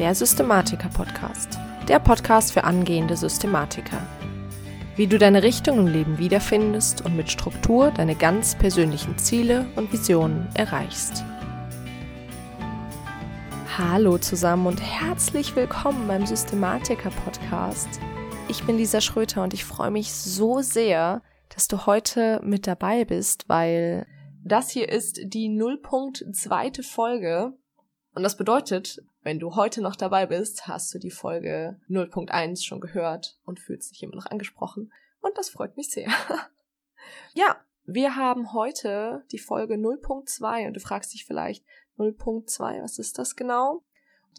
der Systematiker-Podcast. Der Podcast für angehende Systematiker. Wie du deine Richtung im Leben wiederfindest und mit Struktur deine ganz persönlichen Ziele und Visionen erreichst. Hallo zusammen und herzlich willkommen beim Systematiker-Podcast. Ich bin Lisa Schröter und ich freue mich so sehr, dass du heute mit dabei bist, weil das hier ist die 0.2. Folge. Und das bedeutet, wenn du heute noch dabei bist, hast du die Folge 0.1 schon gehört und fühlst dich immer noch angesprochen. Und das freut mich sehr. ja, wir haben heute die Folge 0.2 und du fragst dich vielleicht 0.2, was ist das genau?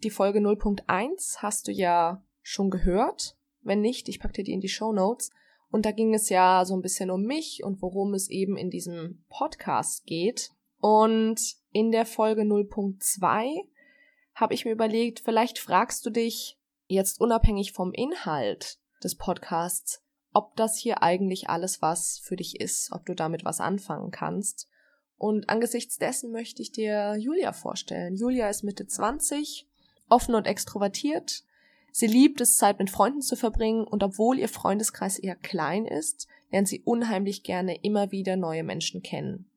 Die Folge 0.1 hast du ja schon gehört. Wenn nicht, ich packe dir die in die Show Notes. Und da ging es ja so ein bisschen um mich und worum es eben in diesem Podcast geht. Und in der Folge 0.2 habe ich mir überlegt, vielleicht fragst du dich jetzt unabhängig vom Inhalt des Podcasts, ob das hier eigentlich alles was für dich ist, ob du damit was anfangen kannst. Und angesichts dessen möchte ich dir Julia vorstellen. Julia ist Mitte 20, offen und extrovertiert, Sie liebt es, Zeit mit Freunden zu verbringen und obwohl ihr Freundeskreis eher klein ist, lernt sie unheimlich gerne immer wieder neue Menschen kennen.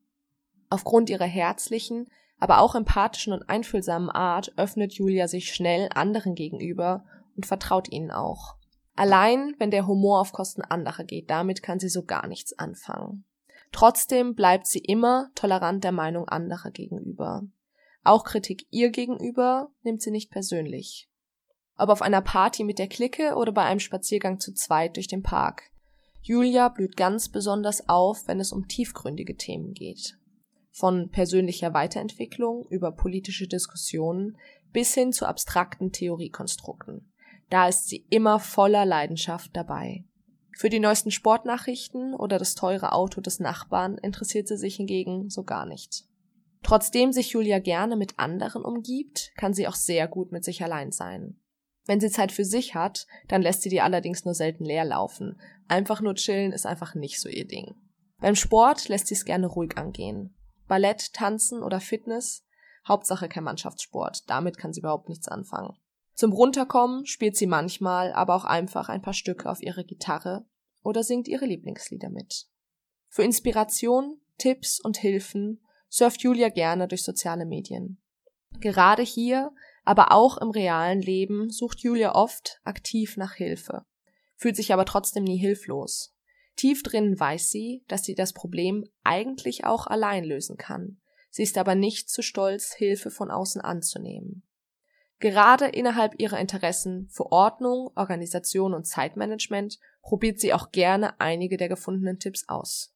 Aufgrund ihrer herzlichen, aber auch empathischen und einfühlsamen Art öffnet Julia sich schnell anderen gegenüber und vertraut ihnen auch. Allein, wenn der Humor auf Kosten anderer geht, damit kann sie so gar nichts anfangen. Trotzdem bleibt sie immer tolerant der Meinung anderer gegenüber. Auch Kritik ihr gegenüber nimmt sie nicht persönlich ob auf einer Party mit der Clique oder bei einem Spaziergang zu zweit durch den Park. Julia blüht ganz besonders auf, wenn es um tiefgründige Themen geht. Von persönlicher Weiterentwicklung über politische Diskussionen bis hin zu abstrakten Theoriekonstrukten. Da ist sie immer voller Leidenschaft dabei. Für die neuesten Sportnachrichten oder das teure Auto des Nachbarn interessiert sie sich hingegen so gar nicht. Trotzdem sich Julia gerne mit anderen umgibt, kann sie auch sehr gut mit sich allein sein. Wenn sie Zeit für sich hat, dann lässt sie die allerdings nur selten leer laufen. Einfach nur chillen ist einfach nicht so ihr Ding. Beim Sport lässt sie es gerne ruhig angehen. Ballett, Tanzen oder Fitness, Hauptsache kein Mannschaftssport, damit kann sie überhaupt nichts anfangen. Zum Runterkommen spielt sie manchmal aber auch einfach ein paar Stücke auf ihre Gitarre oder singt ihre Lieblingslieder mit. Für Inspiration, Tipps und Hilfen surft Julia gerne durch soziale Medien. Gerade hier aber auch im realen Leben sucht Julia oft aktiv nach Hilfe, fühlt sich aber trotzdem nie hilflos. Tief drin weiß sie, dass sie das Problem eigentlich auch allein lösen kann. Sie ist aber nicht zu stolz, Hilfe von außen anzunehmen. Gerade innerhalb ihrer Interessen für Ordnung, Organisation und Zeitmanagement probiert sie auch gerne einige der gefundenen Tipps aus.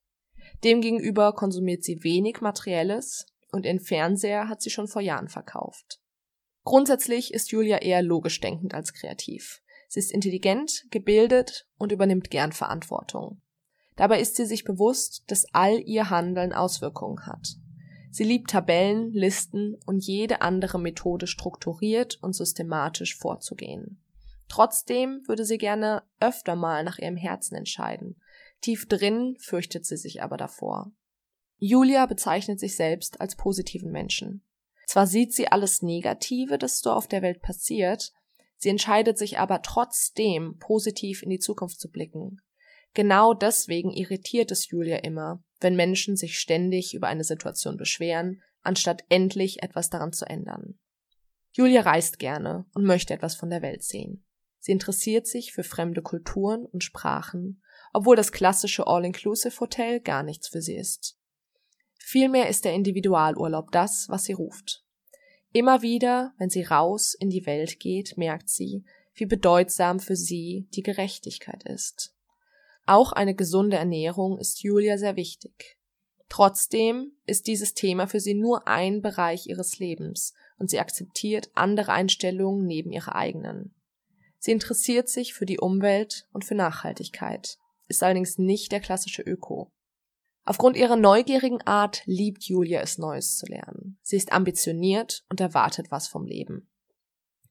Demgegenüber konsumiert sie wenig Materielles und ihren Fernseher hat sie schon vor Jahren verkauft. Grundsätzlich ist Julia eher logisch denkend als kreativ. Sie ist intelligent, gebildet und übernimmt gern Verantwortung. Dabei ist sie sich bewusst, dass all ihr Handeln Auswirkungen hat. Sie liebt Tabellen, Listen und jede andere Methode strukturiert und systematisch vorzugehen. Trotzdem würde sie gerne öfter mal nach ihrem Herzen entscheiden. Tief drin fürchtet sie sich aber davor. Julia bezeichnet sich selbst als positiven Menschen. Zwar sieht sie alles Negative, das so auf der Welt passiert, sie entscheidet sich aber trotzdem positiv in die Zukunft zu blicken. Genau deswegen irritiert es Julia immer, wenn Menschen sich ständig über eine Situation beschweren, anstatt endlich etwas daran zu ändern. Julia reist gerne und möchte etwas von der Welt sehen. Sie interessiert sich für fremde Kulturen und Sprachen, obwohl das klassische All-Inclusive-Hotel gar nichts für sie ist. Vielmehr ist der Individualurlaub das, was sie ruft. Immer wieder, wenn sie raus in die Welt geht, merkt sie, wie bedeutsam für sie die Gerechtigkeit ist. Auch eine gesunde Ernährung ist Julia sehr wichtig. Trotzdem ist dieses Thema für sie nur ein Bereich ihres Lebens und sie akzeptiert andere Einstellungen neben ihrer eigenen. Sie interessiert sich für die Umwelt und für Nachhaltigkeit, ist allerdings nicht der klassische Öko. Aufgrund ihrer neugierigen Art liebt Julia es Neues zu lernen. Sie ist ambitioniert und erwartet was vom Leben.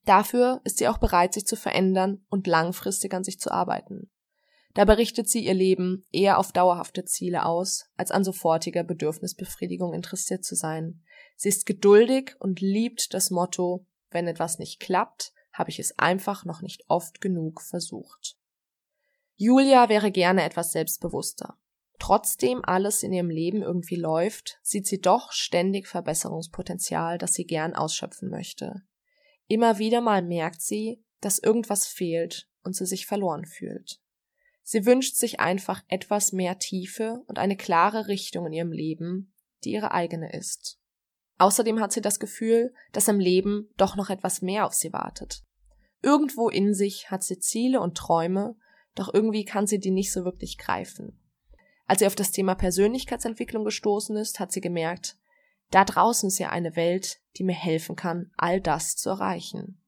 Dafür ist sie auch bereit, sich zu verändern und langfristig an sich zu arbeiten. Dabei richtet sie ihr Leben eher auf dauerhafte Ziele aus, als an sofortiger Bedürfnisbefriedigung interessiert zu sein. Sie ist geduldig und liebt das Motto, wenn etwas nicht klappt, habe ich es einfach noch nicht oft genug versucht. Julia wäre gerne etwas selbstbewusster. Trotzdem alles in ihrem Leben irgendwie läuft, sieht sie doch ständig Verbesserungspotenzial, das sie gern ausschöpfen möchte. Immer wieder mal merkt sie, dass irgendwas fehlt und sie sich verloren fühlt. Sie wünscht sich einfach etwas mehr Tiefe und eine klare Richtung in ihrem Leben, die ihre eigene ist. Außerdem hat sie das Gefühl, dass im Leben doch noch etwas mehr auf sie wartet. Irgendwo in sich hat sie Ziele und Träume, doch irgendwie kann sie die nicht so wirklich greifen. Als sie auf das Thema Persönlichkeitsentwicklung gestoßen ist, hat sie gemerkt, da draußen ist ja eine Welt, die mir helfen kann, all das zu erreichen.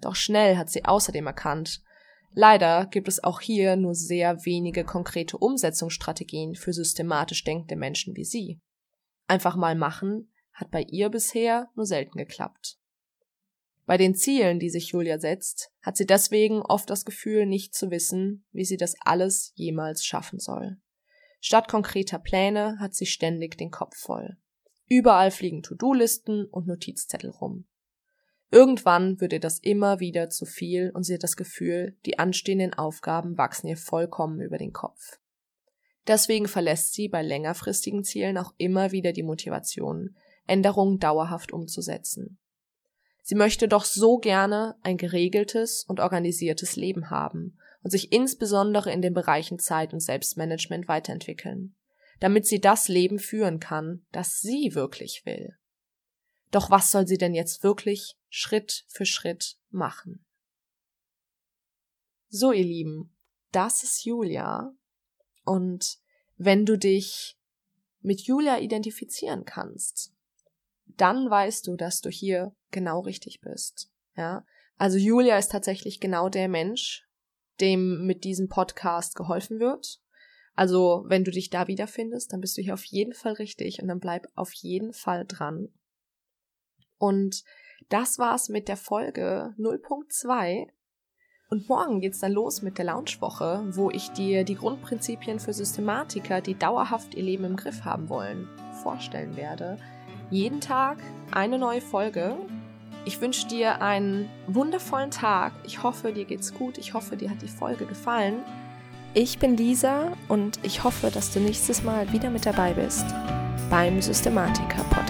Doch schnell hat sie außerdem erkannt, leider gibt es auch hier nur sehr wenige konkrete Umsetzungsstrategien für systematisch denkende Menschen wie sie. Einfach mal machen hat bei ihr bisher nur selten geklappt. Bei den Zielen, die sich Julia setzt, hat sie deswegen oft das Gefühl, nicht zu wissen, wie sie das alles jemals schaffen soll. Statt konkreter Pläne hat sie ständig den Kopf voll. Überall fliegen To-Do-Listen und Notizzettel rum. Irgendwann wird ihr das immer wieder zu viel und sie hat das Gefühl, die anstehenden Aufgaben wachsen ihr vollkommen über den Kopf. Deswegen verlässt sie bei längerfristigen Zielen auch immer wieder die Motivation, Änderungen dauerhaft umzusetzen. Sie möchte doch so gerne ein geregeltes und organisiertes Leben haben und sich insbesondere in den Bereichen Zeit und Selbstmanagement weiterentwickeln, damit sie das Leben führen kann, das sie wirklich will. Doch was soll sie denn jetzt wirklich Schritt für Schritt machen? So, ihr Lieben, das ist Julia. Und wenn du dich mit Julia identifizieren kannst, dann weißt du, dass du hier genau richtig bist. Ja, also Julia ist tatsächlich genau der Mensch, dem mit diesem Podcast geholfen wird. Also, wenn du dich da wiederfindest, dann bist du hier auf jeden Fall richtig und dann bleib auf jeden Fall dran. Und das war's mit der Folge 0.2. Und morgen geht's dann los mit der Launchwoche, wo ich dir die Grundprinzipien für Systematiker, die dauerhaft ihr Leben im Griff haben wollen, vorstellen werde. Jeden Tag eine neue Folge ich wünsche dir einen wundervollen Tag. Ich hoffe, dir geht's gut. Ich hoffe, dir hat die Folge gefallen. Ich bin Lisa und ich hoffe, dass du nächstes Mal wieder mit dabei bist beim Systematiker Podcast.